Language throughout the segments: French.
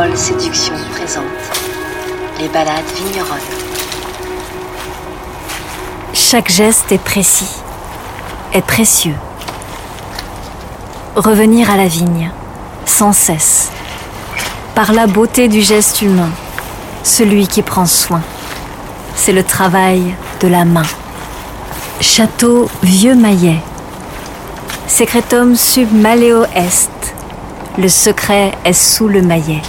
Présente les balades vigneronnes. Chaque geste est précis, est précieux. Revenir à la vigne, sans cesse, par la beauté du geste humain, celui qui prend soin. C'est le travail de la main. Château Vieux Maillet. Secretum sub maleo est. Le secret est sous le maillet.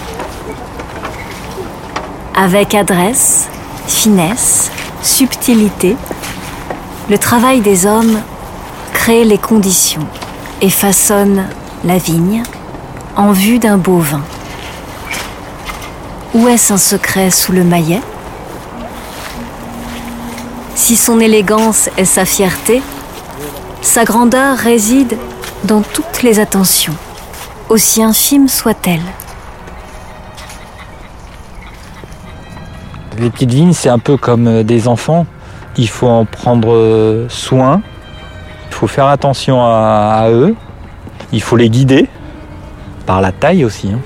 Avec adresse, finesse, subtilité, le travail des hommes crée les conditions et façonne la vigne en vue d'un beau vin. Où est-ce un secret sous le maillet? Si son élégance est sa fierté, sa grandeur réside dans toutes les attentions, aussi infimes soient-elles. Les petites vignes, c'est un peu comme euh, des enfants. Il faut en prendre euh, soin. Il faut faire attention à, eux. Il faut les guider par la taille aussi. hein.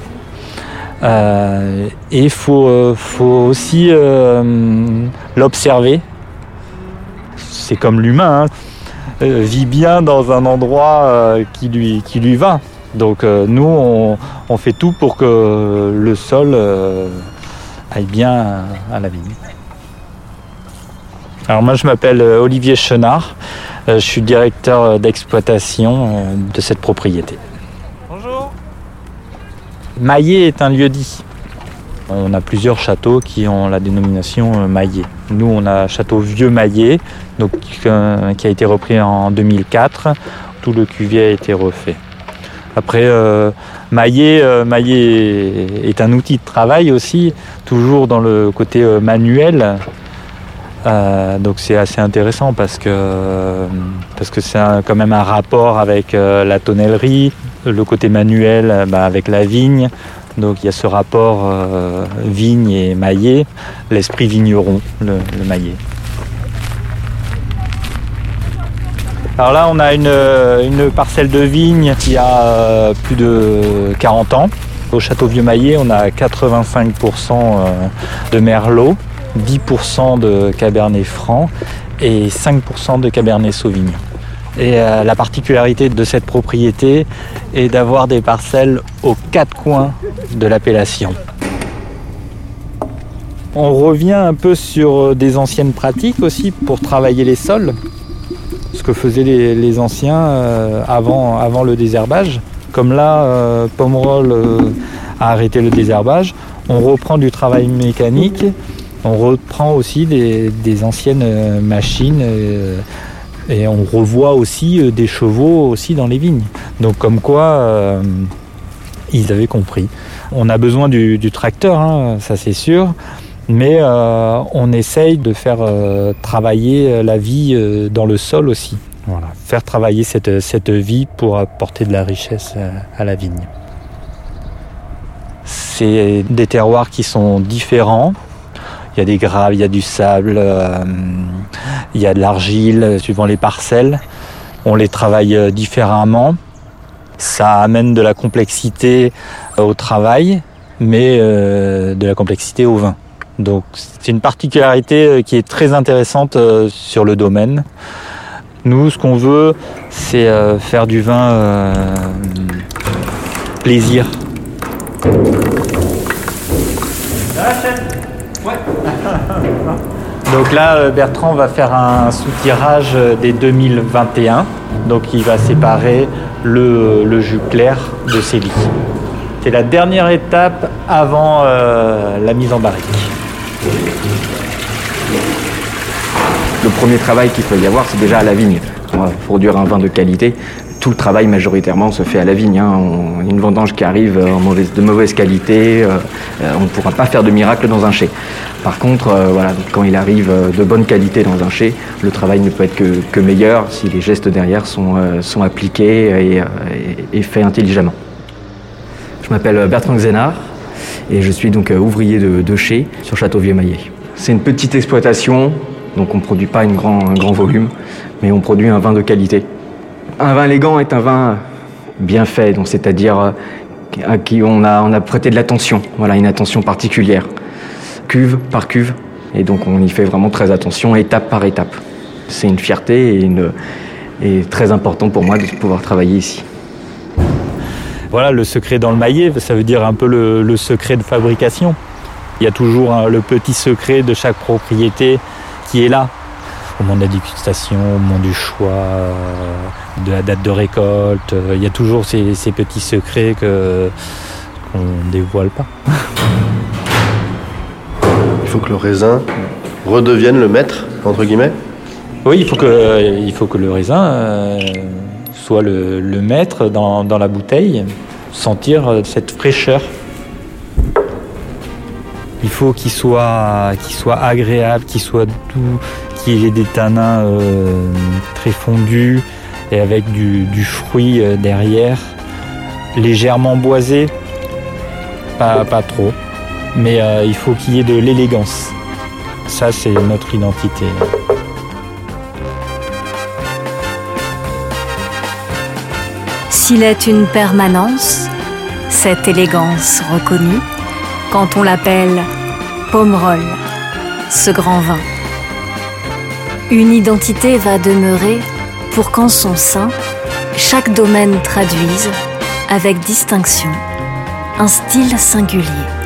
Euh, et il faut, aussi l'observer. C'est comme l'humain. hein. Vit bien dans un endroit qui, lui, qui va. Donc nous, on, fait tout pour que le sol aille bien à, la vigne. Alors moi, je m'appelle euh, Olivier Chenard. Euh, Je suis directeur euh, d'exploitation de cette propriété. Bonjour. Maillet est un lieu dit. On a plusieurs châteaux qui ont la dénomination Maillet. Nous, on a château Vieux Maillet, donc, qui a été repris en 2004. Tout le cuvier a été refait. Après, euh, Maillet, euh, est un outil de travail aussi, toujours dans le côté euh, manuel. Donc c'est assez intéressant parce que c'est quand même un rapport avec la tonnellerie, le côté manuel bah, avec la vigne. Donc il y a ce rapport vigne et maillet, l'esprit vigneron, le, le maillet. Alors là, on a une, une parcelle de vigne qui a euh, plus de 40 ans. Au château Vieux-Maillet, on a 85% euh, de merlot, 10% de cabernet franc et 5% de cabernet sauvignon. Et euh, la particularité de cette propriété est d'avoir des parcelles aux quatre coins de l'appellation. On revient un peu sur des anciennes pratiques aussi pour travailler les sols que faisaient les, anciens euh, avant, le désherbage. Comme là, euh, Pomerol euh, a arrêté le désherbage, on reprend du travail mécanique, on reprend aussi des, anciennes machines et on revoit aussi des chevaux aussi dans les vignes. Donc comme quoi, ils avaient compris. On a besoin du, du tracteur, hein, ça c'est sûr. Mais euh, on essaye de faire euh, travailler euh, la vie dans le sol aussi. Voilà, faire travailler cette, cette vie pour apporter de la richesse euh, à la vigne. C'est des terroirs qui sont différents. Il y a des graves, il y a du sable, il y a de l'argile suivant les parcelles. On les travaille différemment. Ça amène de la complexité au travail, mais de la complexité au vin. Donc c'est une particularité euh, qui est très intéressante euh, sur le domaine. Nous, ce qu'on veut, c'est euh, faire du vin plaisir. Donc là, Bertrand va faire un soutirage des 2021. Donc il va séparer le, le jus clair de ses lits. C'est la dernière étape avant euh, la mise en barrique. Le premier travail qu'il peut y avoir, c'est déjà à la vigne. Va produire un vin de qualité. Tout le travail majoritairement se fait à la vigne. hein. Une vendange qui arrive en mauvaise- de mauvaise qualité, euh, euh, on ne pourra pas faire de miracle dans un chai. Par contre, euh, voilà, quand il arrive euh, de bonne qualité dans un chai, le travail ne peut être que, meilleur si les gestes derrière sont, euh, appliqués et, euh, faits intelligemment. Je m'appelle Bertrand Xénard et je suis donc euh, ouvrier de, de chai sur Château-Vieux-Maillet. C'est une petite exploitation, donc on ne produit pas un grand volume, mais on produit un vin de qualité. Un vin élégant est un vin bien fait, donc c'est-à-dire euh, à qui on a, prêté de l'attention, voilà, une attention particulière, cuve par cuve, et donc on y fait vraiment très attention, étape par étape. C'est une fierté et, très important pour moi de pouvoir travailler ici. Voilà, le secret dans le maillet, ça veut dire un peu le, secret de fabrication. Il y a toujours le petit secret de chaque propriété qui est là. Au moment de la dégustation, au moment du choix, euh, de la date de récolte, euh, il y a toujours ces, ces petits secrets que qu'on ne dévoile pas. Il faut que le raisin redevienne le maître, entre guillemets? Oui, il faut que, il faut que le raisin euh, soit le, le maître dans, dans la bouteille, sentir cette fraîcheur. Il faut qu'il soit, agréable, qu'il soit doux, qu'il ait des tanins euh, très fondus et avec du, fruit euh, derrière, légèrement boisé, pas, pas trop, mais euh, il faut qu'il y ait de l'élégance. Ça, c'est notre identité. S'il est une permanence, cette élégance reconnue, quand on l'appelle Pomerol, ce grand vin. Une identité va demeurer pour qu'en son sein, chaque domaine traduise, avec distinction, un style singulier.